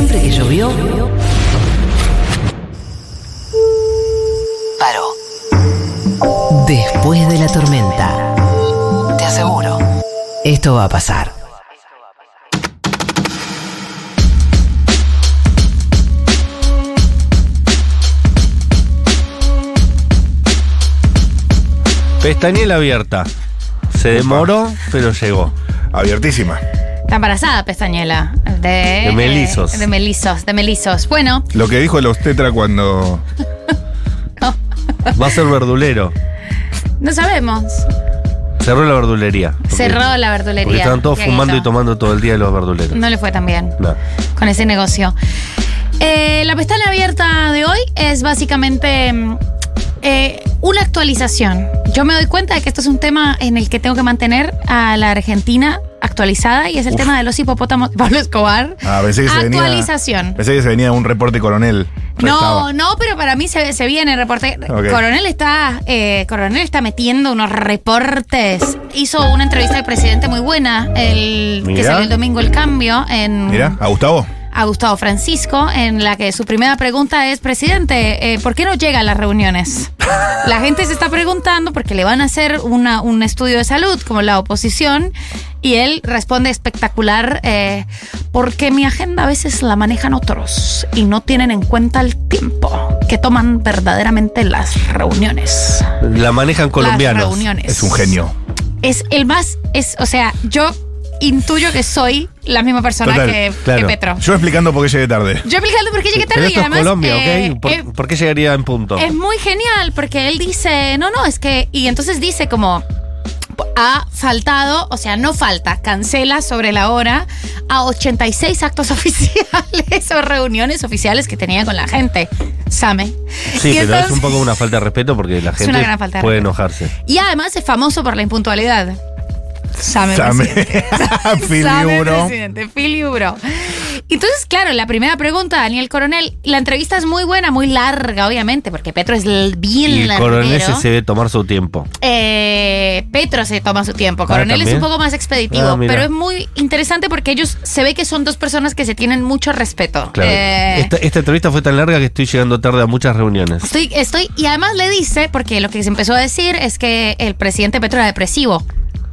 Siempre que llovió, paró. Después de la tormenta. Te aseguro. Esto va a pasar. Pestañela abierta. Se demoró, pero llegó. Abiertísima. Está embarazada, pestañela. De, De melizos. eh, de melizos, de melizos. Bueno, Lo que dijo el obstetra cuando. Va a ser verdulero. no sabemos. Cerró la verdulería. Porque- Cerró la verdulería. Porque estaban todos fumando y tomando todo el día los verduleros. No le fue tan bien No. con ese negocio. Eh, la pestaña abierta de hoy es básicamente mm, eh, una actualización. Yo me doy cuenta de que esto es un tema en el que tengo que mantener a la Argentina actualizada y es el tema de los hipopótamos de Pablo Escobar. Ah, pensé que se venía. Actualización. Pensé que se venía un reporte coronel. No, Restaba. no, pero para mí se, se viene el reporte. Coronel está, eh, Coronel está metiendo unos reportes. Hizo una entrevista al presidente muy buena, el que salió el domingo el cambio en Mira, a Gustavo. A Gustavo Francisco, en la que su primera pregunta es, presidente, eh, ¿por qué no llega a las reuniones? La gente se está preguntando porque le van a hacer una- un estudio de salud como la oposición y él responde espectacular, eh, porque mi agenda a veces la manejan otros y no tienen en cuenta el tiempo que toman verdaderamente las reuniones. La manejan Las colombianos. reuniones. Es un genio. Es el más, es, o sea, yo intuyo que soy la misma persona Total, que, claro. que Petro. Yo explicando por qué llegué tarde. Yo explicando por qué llegué Pero tarde y es además. Colombia, eh, ¿ok? ¿Por, eh, por qué llegaría en punto? es muy genial porque él dice, no, no, es que. Y entonces dice como. Ha faltado, o sea, no falta, cancela sobre la hora a 86 actos oficiales o reuniones oficiales que tenía con la gente. Same. sí, Y pero es un poco una falta de respeto porque la Es gente puede respeto. enojarse. Y además es famoso por la impuntualidad. Same. Same. presidente. Libro. presidente, Phil Libro. Entonces, claro, la primera pregunta, Daniel Coronel, la entrevista es muy buena, muy larga, obviamente, porque Petro es bien Y el larguero. coronel se debe tomar su tiempo. Eh, Petro se toma su tiempo. Coronel es un poco más expeditivo, Ah, pero es muy interesante porque ellos se ve que son dos personas que se tienen mucho respeto. Claro. Eh, esta, esta entrevista fue tan larga que estoy llegando tarde a muchas reuniones. Estoy, estoy, y además le dice, porque lo que se empezó a decir es que el presidente Petro era depresivo.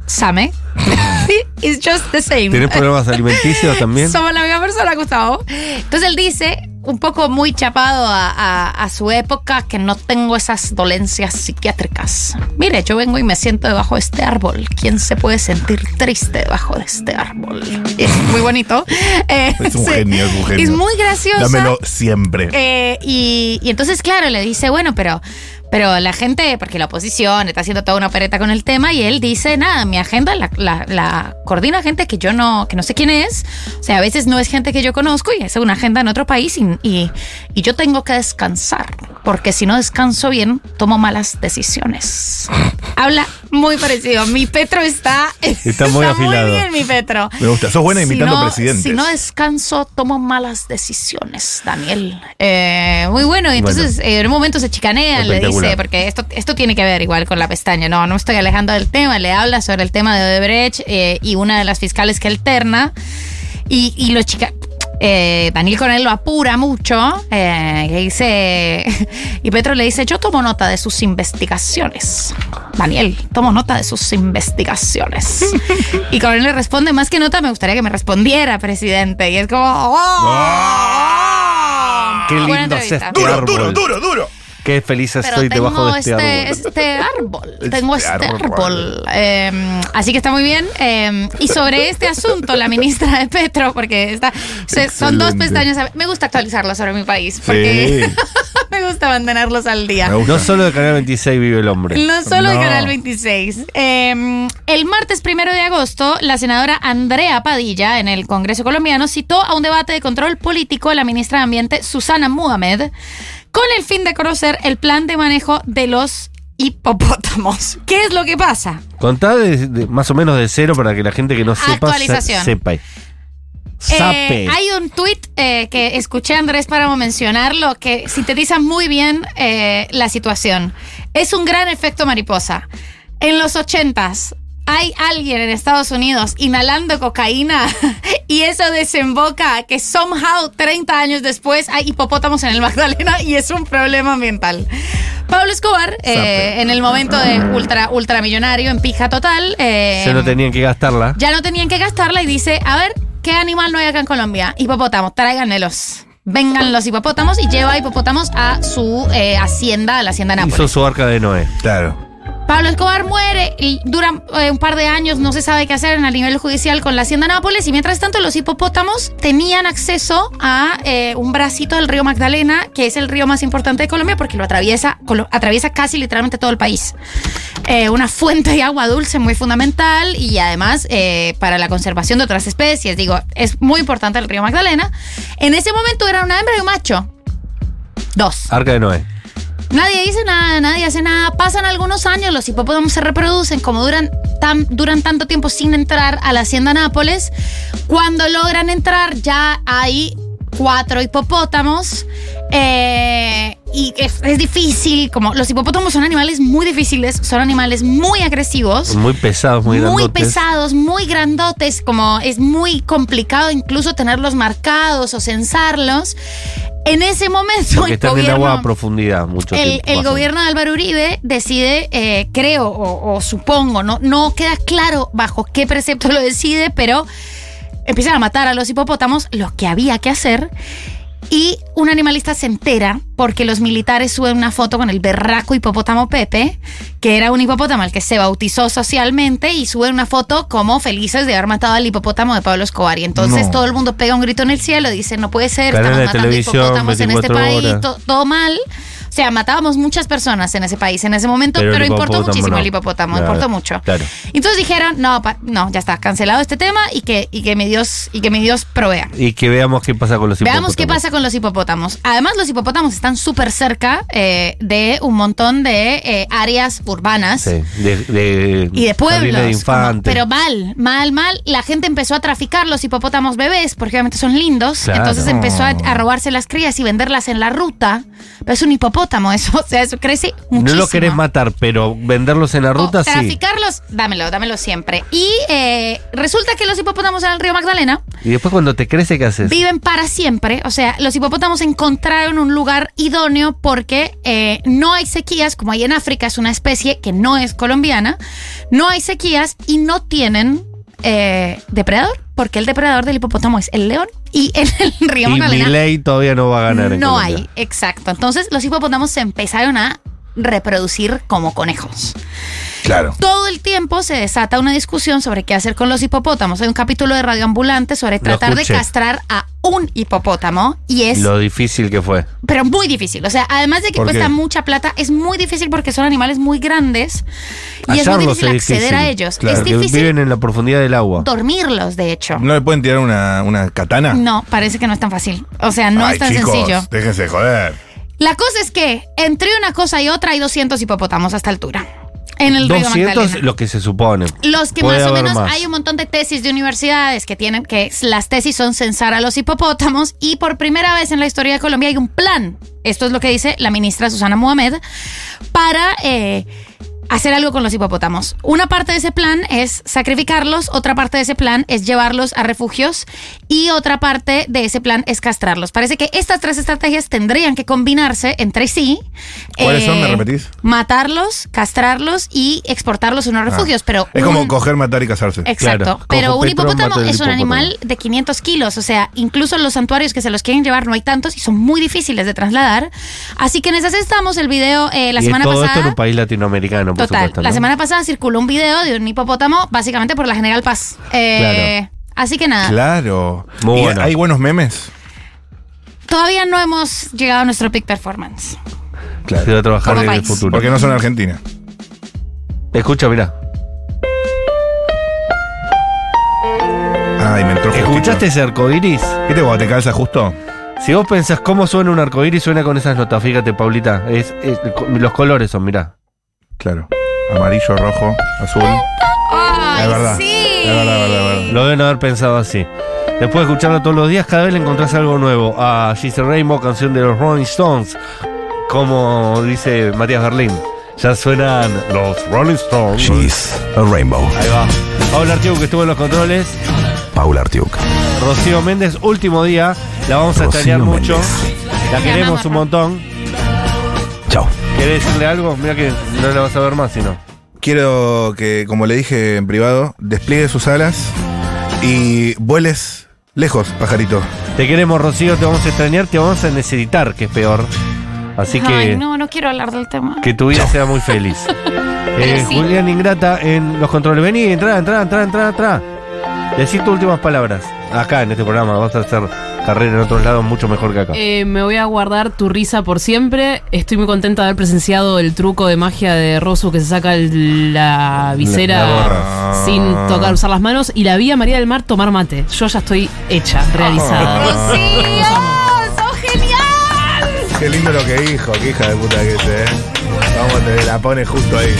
¿Same? It's just the same. ¿Tienes problemas alimenticios también? Somos la misma persona, Gustavo. Entonces él dice, un poco muy chapado a, a- a su época, que no tengo esas dolencias psiquiátricas. Mire, yo vengo y me siento debajo de este árbol. ¿Quién se puede sentir triste debajo de este árbol? Es muy bonito. Eh, Es un genio, es un genio. Es muy gracioso. Dámelo siempre. Eh, y, y entonces, claro, le dice, bueno, pero, pero la gente, porque la oposición está haciendo toda una opereta con el tema, y él dice, nada, mi agenda la, la- la coordina gente que yo no, que no sé quién es. O sea, a veces no es gente que yo conozco y es una agenda en otro país y, y- y yo tengo que descansar, porque si no descanso bien, tomo malas decisiones. Habla muy parecido. Mi Petro está, Está muy afilado. bien, mi Petro. Me gusta. Sos buena imitando no- presidentes. Si no descanso, tomo malas decisiones, Daniel. Eh, muy bueno. Y entonces, eh, en un momento se chicanea, le dice, porque esto, esto tiene que ver igual con la pestaña. No, no me estoy alejando del tema. Le habla sobre el tema de Odebrecht eh, y una de las fiscales que alterna. Y, y lo chica. Eh, Daniel Coronel lo apura mucho. eh, que dice. Y Petro le dice: Yo tomo nota de sus investigaciones. Daniel, tomo nota de sus investigaciones. y Coronel le responde: Más que nota, me gustaría que me respondiera, presidente. Y es como. ¡Oh! Qué Buena lindo es este Duro, árbol. duro, duro, duro. Qué feliz Pero estoy tengo debajo de este, árbol. este árbol. Este Tengo este árbol. árbol. Eh, así que está muy bien. Eh, y sobre este asunto, la ministra de Petro, porque está, se- son dos pestañas. Me gusta actualizarlo sobre mi país, porque Sí. me gusta mantenerlos al día. No solo de Canal 26 vive el hombre. No solo de No. Canal 26. Eh, el martes primero de agosto, la senadora Andrea Padilla, en el Congreso colombiano, citó a un debate de control político a la ministra de Ambiente, Susana Muhammad, con el fin de conocer el plan de manejo de los hipopótamos. ¿Qué es lo que pasa? Contá de- de- más o menos de cero para que la gente que no sepa se- sepa. Eh, hay un tuit eh, que escuché a Andrés Páramo mencionarlo que sintetiza muy bien eh, la situación. Es un gran efecto mariposa. En los ochentas, hay alguien en Estados Unidos inhalando cocaína y eso desemboca que somehow 30 años después hay hipopótamos en el Magdalena y es un problema ambiental. Pablo Escobar, eh, en el momento de ultra ultramillonario, en pija total, eh, Se no tenían que gastarla. ya no tenían que gastarla y dice, a ver, ¿qué animal no hay acá en Colombia? Hipopótamos, tráiganmelos. Vengan los hipopótamos y lleva hipopótamos a su eh, hacienda, a la hacienda Nápoles. Hizo su arca de Noé. Claro. Pablo Escobar muere y dura eh, un par de años, no se sabe qué hacer en el nivel judicial con la Hacienda Nápoles y mientras tanto los hipopótamos tenían acceso a eh, un bracito del río Magdalena, que es el río más importante de Colombia porque lo atraviesa, atraviesa casi literalmente todo el país. Eh, una fuente de agua dulce muy fundamental y además para la conservación de otras especies, digo, es muy importante el río Magdalena. En ese momento era una hembra y un macho. Dos. Arca de Noé. Nadie dice nada, nadie hace nada. Pasan algunos años, los hipopótamos se reproducen, como duran, tan, duran tanto tiempo sin entrar a la hacienda Nápoles. Cuando logran entrar, ya hay cuatro hipopótamos. eh, y es, es difícil, como los hipopótamos son animales muy difíciles, son animales muy agresivos Muy pesados, muy, muy grandotes. pesados, muy grandotes, como es muy complicado incluso tenerlos marcados o censarlos. En ese momento Porque el gobierno, agua a profundidad mucho el, tiempo. el pasan. gobierno de Álvaro Uribe decide, eh, creo o, o supongo, no, no queda claro bajo qué precepto lo decide, pero empiezan a matar a los hipopótamos, lo que había que hacer. Y un animalista se entera porque los militares suben una foto con el berraco hipopótamo Pepe, que era un hipopótamo al que se bautizó socialmente, y suben una foto como felices de haber matado al hipopótamo de Pablo Escobar. Y entonces No. todo el mundo pega un grito en el cielo, dice, no puede ser, estamos matando hipopótamos en este 24 país, to- todo mal. O sea, matábamos muchas personas en ese país en ese momento, Pero importó muchísimo no. el hipopótamo, Claro, importó mucho. claro. Entonces dijeron, no, pa- no, ya está, cancelado este tema y que, y que mi Dios, y que mi Dios provea. Y que veamos qué pasa con los Veamos qué hipopótamos. pasa con los hipopótamos. Además, los hipopótamos están súper cerca eh, de un montón de eh, áreas urbanas. Sí, de, de, Y de pueblos. de como- pero mal, mal, mal. La gente empezó a traficar los hipopótamos bebés porque obviamente son lindos. Claro. Entonces empezó a, a robarse las crías y venderlas en la ruta. Pero es un hipopótamo eso. O sea, eso crece no muchísimo. lo querés matar, pero venderlos en la O ruta sí. traficarlos, dámelo, dámelo siempre. Y eh, resulta que los hipopótamos en el río Magdalena Y después cuando te crece, ¿qué haces? viven para siempre. O sea, los hipopótamos encontraron un lugar idóneo porque eh, no hay sequías, como hay en África, es una especie que no es colombiana. No hay sequías y no tienen eh, depredador, porque el depredador del hipopótamo es el león. Y en el río y Magdalena Milei todavía no va a ganar en no Colombia. hay, exacto. Entonces los hipopótamos se empezaron a reproducir como conejos. Claro. Todo el tiempo se desata una discusión sobre qué hacer con los hipopótamos. Hay un capítulo de Radio Ambulante sobre tratar de castrar a un hipopótamo y es, Lo difícil que fue. pero muy difícil. O sea, además de que ¿Por cuesta qué? mucha plata, es muy difícil porque son animales muy grandes y es muy difícil acceder a ellos. Claro, es difícil viven en la profundidad del agua. dormirlos, de hecho. ¿No le pueden tirar una, una katana? No, parece que no es tan fácil. O sea, no Ay, es tan chicos, sencillo. Déjense de joder. La cosa es que entre una cosa y otra hay 200 hipopótamos a esta altura. En el río 200 Magdalena. lo que se supone. Los que Puede más o menos más. hay un montón de tesis de universidades que tienen que las tesis son censar a los hipopótamos y por primera vez en la historia de Colombia hay un plan. Esto es lo que dice la ministra Susana Mohamed para eh, hacer algo con los hipopótamos. Una parte de ese plan es sacrificarlos, otra parte de ese plan es llevarlos a refugios y otra parte de ese plan es castrarlos. Parece que estas tres estrategias tendrían que combinarse entre sí. eh, ¿Cuáles son? ¿Me repetís? Matarlos, castrarlos y exportarlos a unos refugios. pero Es un- como coger, matar y casarse. Exacto. Claro, pero cojo un hipopótamo es un hipopótamo. animal de 500 kilos. O sea, incluso en los santuarios que se los quieren llevar no hay tantos y son muy difíciles de trasladar. Así que en esas estamos. El video eh, la y semana todo pasada. esto en un país latinoamericano, Total. supuesto. La semana pasada circuló un video de un hipopótamo básicamente por la General Paz. Eh, Así que nada. Claro. Muy ¿Y bueno. ¿Hay buenos memes? Todavía no hemos llegado a nuestro peak performance. Claro. Se va a trabajar Como en el futuro. Porque no son Argentina. Escucha, mira. Ay, me entró justito. ¿Escuchaste ese arcoiris? ¿Viste cuando te calza justo? Si vos pensás cómo suena un arcoíris, suena con esas notas. Fíjate, Paulita. Es, es- los colores son, mirá. Claro. Amarillo, rojo, azul. ¡Ay, Es verdad. sí! Es verdad, es verdad, es verdad. Lo deben haber pensado así. Después de escucharlo todos los días, cada vez le encontrás algo nuevo. A She's a Rainbow, canción de los Rolling Stones. Como dice Matías Berlín. Ya suenan los Rolling Stones. She's a rainbow. Ahí va. Paula Artiuk que estuvo en los controles. Paula Artiuk. Rocío Méndez, último día. La vamos a Rocío extrañar mucho. Méndez. La queremos un montón. ¿Querés decirle algo? Mira que no la vas a ver más, si no. Quiero que, como le dije en privado, despliegue sus alas y vueles lejos, pajarito. Te queremos, Rocío, te vamos a extrañar, te vamos a necesitar, que es peor. Así que Ay, no, no quiero hablar del tema. que tu vida sea muy feliz. Eh, sí. Julián Ingrata en los controles. Vení, entra, entra, entra, entra, entra. Decí tus últimas palabras. Acá en este programa vas a hacer carrera en otros lados mucho mejor que acá. Eh, me voy a guardar tu risa por siempre. Estoy muy contenta de haber presenciado el truco de magia de Rosu que se saca el- la visera La sin tocar usar las manos. Y la vi a María del Mar tomar mate. Yo ya estoy hecha, realizada. ¡Rocío! ¡Sos genial! Qué lindo lo que dijo, qué hija de puta que es, eh. Vamos, te la pone justo ahí.